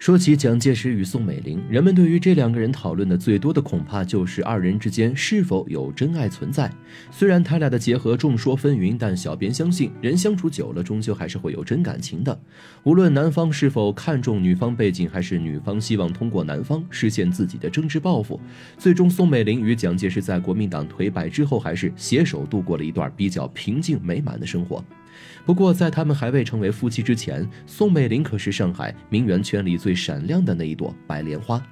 说起蒋介石与宋美龄，人们对于这两个人讨论的最多的恐怕就是二人之间是否有真爱存在。虽然他俩的结合众说纷纭，但小编相信，人相处久了，终究还是会有真感情的。无论男方是否看重女方背景，还是女方希望通过男方实现自己的政治抱负，最终宋美龄与蒋介石在国民党颓败之后，还是携手度过了一段比较平静美满的生活。不过，在他们还未成为夫妻之前，宋美龄可是上海名媛圈里最闪亮的那一朵白莲花，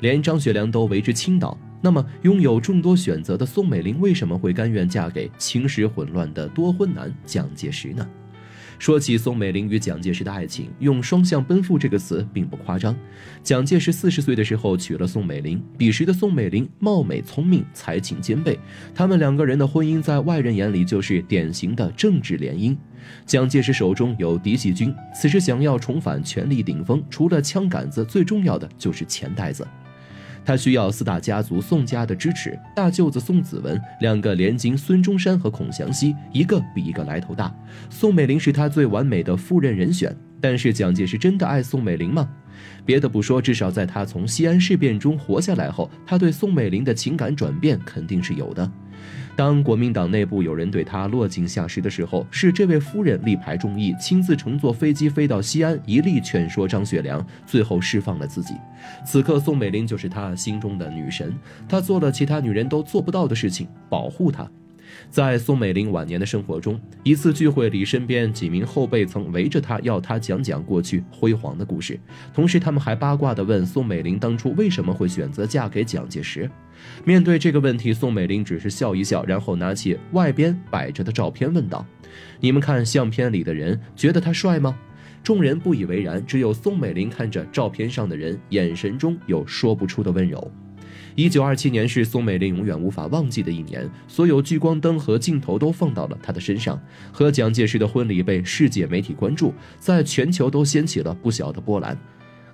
连张学良都为之倾倒。那么，拥有众多选择的宋美龄为什么会甘愿嫁给情史混乱的多婚男蒋介石呢？说起宋美龄与蒋介石的爱情，用“双向奔赴”这个词并不夸张。蒋介石四十岁的时候娶了宋美龄，彼时的宋美龄貌美聪明，才情兼备，他们两个人的婚姻在外人眼里就是典型的政治联姻。蒋介石手中有嫡系军，此时想要重返权力顶峰，除了枪杆子，最重要的就是钱袋子。他需要四大家族宋家的支持，大舅子宋子文，两个连襟孙中山和孔祥熙，一个比一个来头大。宋美龄是他最完美的夫人人选，但是蒋介石真的爱宋美龄吗？别的不说，至少在他从西安事变中活下来后，他对宋美龄的情感转变肯定是有的。当国民党内部有人对他落井下石的时候，是这位夫人力排众议，亲自乘坐飞机飞到西安，一力劝说张学良，最后释放了自己。此刻，宋美龄就是他心中的女神，她做了其他女人都做不到的事情，保护他。在宋美龄晚年的生活中，一次聚会里，身边几名后辈曾围着她，要她讲讲过去辉煌的故事。同时，他们还八卦地问宋美龄当初为什么会选择嫁给蒋介石。面对这个问题，宋美龄只是笑一笑，然后拿起外边摆着的照片问道：“你们看相片里的人，觉得他帅吗？”众人不以为然，只有宋美龄看着照片上的人，眼神中有说不出的温柔。一九二七年是宋美龄永远无法忘记的一年，所有聚光灯和镜头都放到了她的身上。和蒋介石的婚礼被世界媒体关注，在全球都掀起了不小的波澜。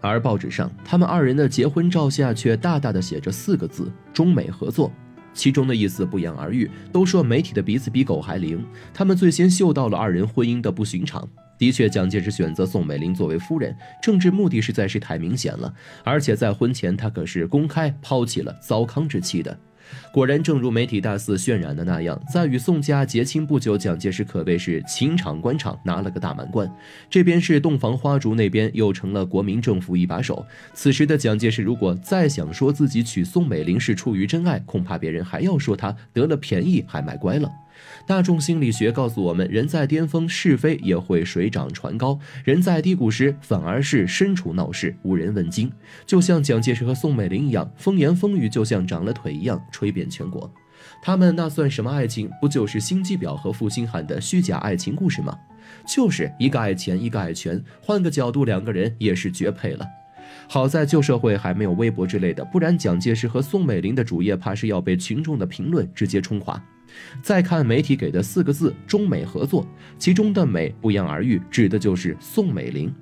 而报纸上，他们二人的结婚照下却大大的写着四个字：中美合作。其中的意思不言而喻，都说媒体的鼻子比狗还灵，他们最先嗅到了二人婚姻的不寻常。的确，蒋介石选择宋美龄作为夫人，政治目的实在是太明显了。而且在婚前，他可是公开抛弃了糟糠之妻的。果然，正如媒体大肆渲染的那样，在与宋家结亲不久，蒋介石可谓是情场官场拿了个大满贯。这边是洞房花烛，那边又成了国民政府一把手。此时的蒋介石，如果再想说自己娶宋美龄是出于真爱，恐怕别人还要说他得了便宜还卖乖了。大众心理学告诉我们，人在巅峰，是非也会水涨船高；人在低谷时，反而是身处闹市，无人问津。就像蒋介石和宋美龄一样，风言风语就像长了腿一样，吹遍全国。他们那算什么爱情？不就是心机婊和负心汉的虚假爱情故事吗？就是一个爱钱，一个爱权，换个角度，两个人也是绝配了。好在旧社会还没有微博之类的，不然蒋介石和宋美龄的主页怕是要被群众的评论直接冲垮。再看媒体给的四个字“中美合作”，其中的“美”不言而喻，指的就是宋美龄。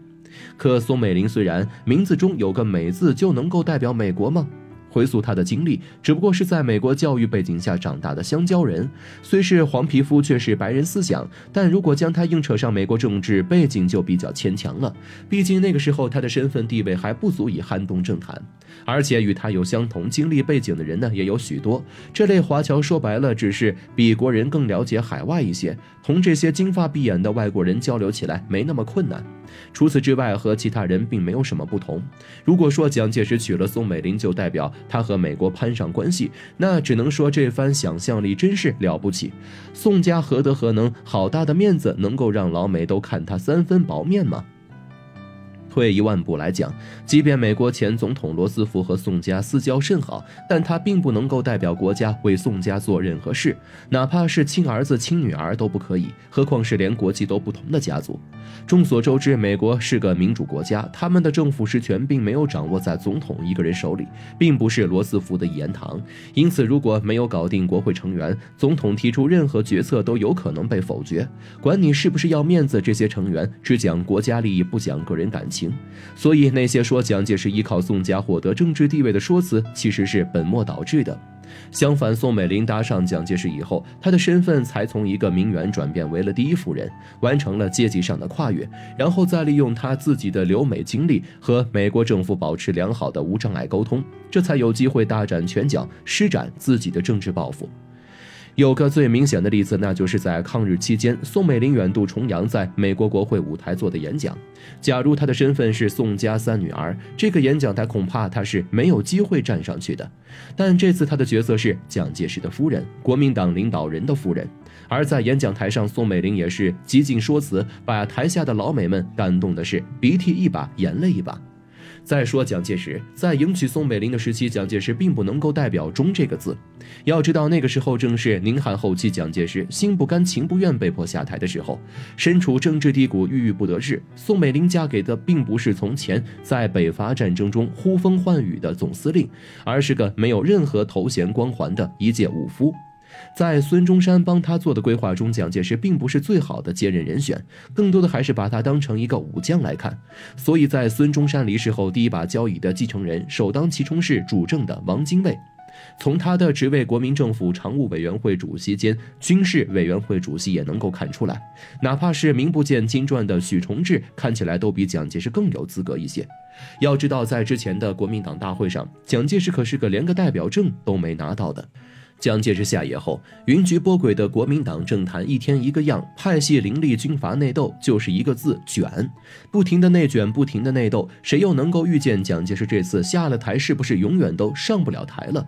可宋美龄虽然名字中有个“美”字，就能够代表美国吗？回溯她的经历，只不过是在美国教育背景下长大的香蕉人，虽是黄皮肤，却是白人思想。但如果将她硬扯上美国政治背景，就比较牵强了。毕竟那个时候她的身份地位还不足以撼动政坛，而且与他有相同经历背景的人呢也有许多。这类华侨说白了，只是比国人更了解海外一些，同这些金发碧眼的外国人交流起来没那么困难。除此之外，和其他人并没有什么不同。如果说蒋介石娶了宋美龄，就代表他和美国攀上关系，那只能说这番想象力真是了不起。宋家何德何能，好大的面子，能够让老美都看他三分薄面吗？退一万步来讲，即便美国前总统罗斯福和宋家私交甚好，但他并不能够代表国家为宋家做任何事，哪怕是亲儿子、亲女儿都不可以，何况是连国籍都不同的家族。众所周知，美国是个民主国家，他们的政府实权并没有掌握在总统一个人手里，并不是罗斯福的一言堂。因此，如果没有搞定国会成员，总统提出任何决策都有可能被否决。管你是不是要面子，这些成员只讲国家利益，不讲个人感情所以，那些说蒋介石依靠宋家获得政治地位的说辞，其实是本末倒置的。相反，宋美龄搭上蒋介石以后，她的身份才从一个名媛转变为了第一夫人，完成了阶级上的跨越，然后再利用她自己的留美经历和美国政府保持良好的无障碍沟通，这才有机会大展拳脚，施展自己的政治抱负。有个最明显的例子，那就是在抗日期间，宋美龄远渡重洋，在美国国会舞台做的演讲。假如她的身份是宋家三女儿，这个演讲台恐怕她是没有机会站上去的。但这次她的角色是蒋介石的夫人，国民党领导人的夫人。而在演讲台上，宋美龄也是极尽说辞，把台下的老美们感动的是鼻涕一把眼泪一把。再说蒋介石在迎娶宋美龄的时期，蒋介石并不能够代表“忠”这个字。要知道，那个时候正是宁汉后期，蒋介石心不甘情不愿被迫下台的时候，身处政治低谷，郁郁不得志。宋美龄嫁给的并不是从前在北伐战争中呼风唤雨的总司令，而是个没有任何头衔光环的一介武夫。在孙中山帮他做的规划中，蒋介石并不是最好的接任人选，更多的还是把他当成一个武将来看。所以在孙中山离世后，第一把交椅的继承人首当其冲是主政的王精卫。从他的职位，国民政府常务委员会主席兼军事委员会主席也能够看出来，哪怕是名不见经传的许崇智，看起来都比蒋介石更有资格一些。要知道，在之前的国民党大会上，蒋介石可是个连个代表证都没拿到的。蒋介石下野后，云集波诡的国民党政坛一天一个样，派系林立，军阀内斗，就是一个字卷，不停的内卷，不停的内斗，谁又能够预见蒋介石这次下了台，是不是永远都上不了台了？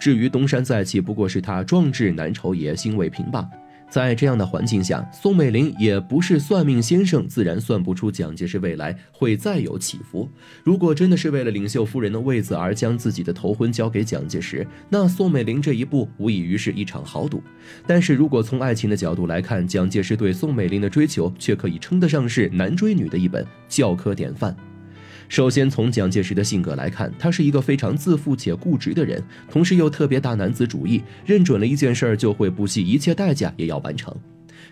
至于东山再起，不过是他壮志难酬，也心未平罢。在这样的环境下，宋美龄也不是算命先生，自然算不出蒋介石未来会再有起伏。如果真的是为了领袖夫人的位子而将自己的头婚交给蒋介石，那宋美龄这一步无异于是一场豪赌。但是如果从爱情的角度来看，蒋介石对宋美龄的追求却可以称得上是男追女的一本教科典范。首先，从蒋介石的性格来看，他是一个非常自负且固执的人，同时又特别大男子主义，认准了一件事儿就会不惜一切代价也要完成。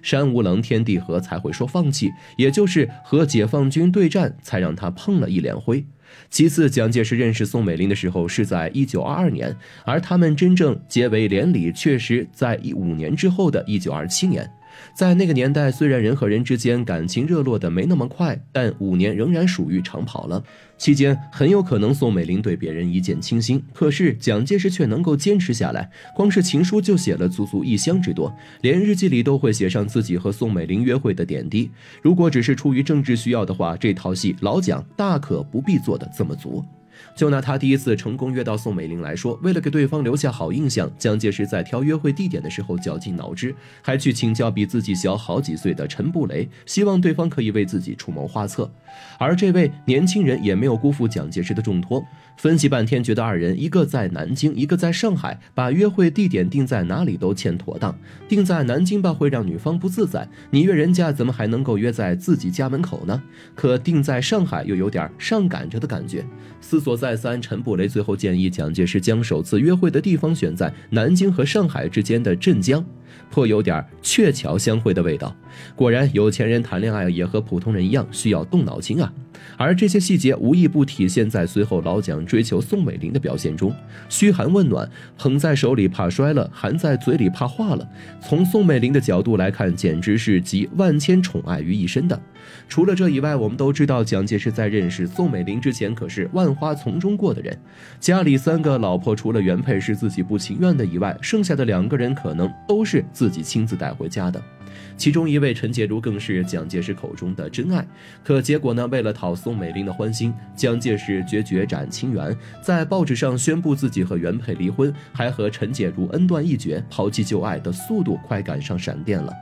山无棱，天地合，才会说放弃，也就是和解放军对战，才让他碰了一脸灰。其次，蒋介石认识宋美龄的时候是在一九二二年，而他们真正结为连理，确实在一五年之后的一九二七年。在那个年代，虽然人和人之间感情热络的没那么快，但五年仍然属于长跑了。期间很有可能宋美龄对别人一见倾心，可是蒋介石却能够坚持下来，光是情书就写了足足一箱之多，连日记里都会写上自己和宋美龄约会的点滴。如果只是出于政治需要的话，这套戏老蒋大可不必做的这么足。就拿他第一次成功约到宋美龄来说，为了给对方留下好印象，蒋介石在挑约会地点的时候绞尽脑汁，还去请教比自己小好几岁的陈布雷，希望对方可以为自己出谋划策。而这位年轻人也没有辜负蒋介石的重托，分析半天，觉得二人一个在南京，一个在上海，把约会地点定在哪里都欠妥当。定在南京吧，会让女方不自在，你约人家怎么还能够约在自己家门口呢？可定在上海又有点上赶着的感觉。思索再三，陈布雷最后建议蒋介石将首次约会的地方选在南京和上海之间的镇江。颇有点鹊桥相会的味道。果然，有钱人谈恋爱也和普通人一样，需要动脑筋啊。而这些细节无一不体现在随后老蒋追求宋美龄的表现中，嘘寒问暖，捧在手里怕摔了，含在嘴里怕化了。从宋美龄的角度来看，简直是集万千宠爱于一身的。除了这以外，我们都知道蒋介石在认识宋美龄之前可是万花从中过的人，家里三个老婆，除了原配是自己不情愿的以外，剩下的两个人可能都是自己亲自带回家的。其中一位陈洁如更是蒋介石口中的真爱，可结果呢？为了讨宋美龄的欢心，蒋介石决绝斩亲缘，在报纸上宣布自己和原配离婚，还和陈洁如恩断义绝，抛弃旧爱的速度快赶上闪电了。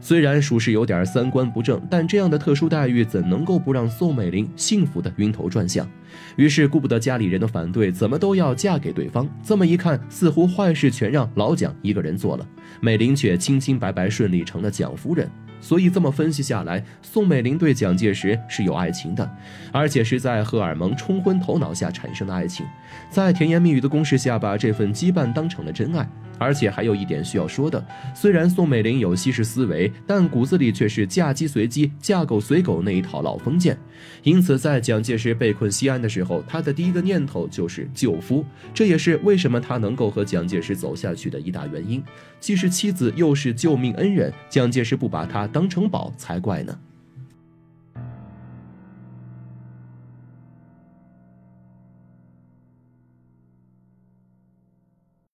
虽然属实有点三观不正，但这样的特殊待遇怎能够不让宋美龄幸福的晕头转向？于是顾不得家里人的反对，怎么都要嫁给对方。这么一看，似乎坏事全让老蒋一个人做了，美龄却清清白白顺利成了蒋夫人。所以这么分析下来，宋美龄对蒋介石是有爱情的，而且是在荷尔蒙冲昏头脑下产生的爱情，在甜言蜜语的攻势下，把这份羁绊当成了真爱。而且还有一点需要说的，虽然宋美龄有西式思维，但骨子里却是嫁鸡随鸡、嫁狗随狗那一套老封建。因此，在蒋介石被困西安的时候，他的第一个念头就是救夫，这也是为什么他能够和蒋介石走下去的一大原因。既是妻子，又是救命恩人，蒋介石不把他当成宝才怪呢。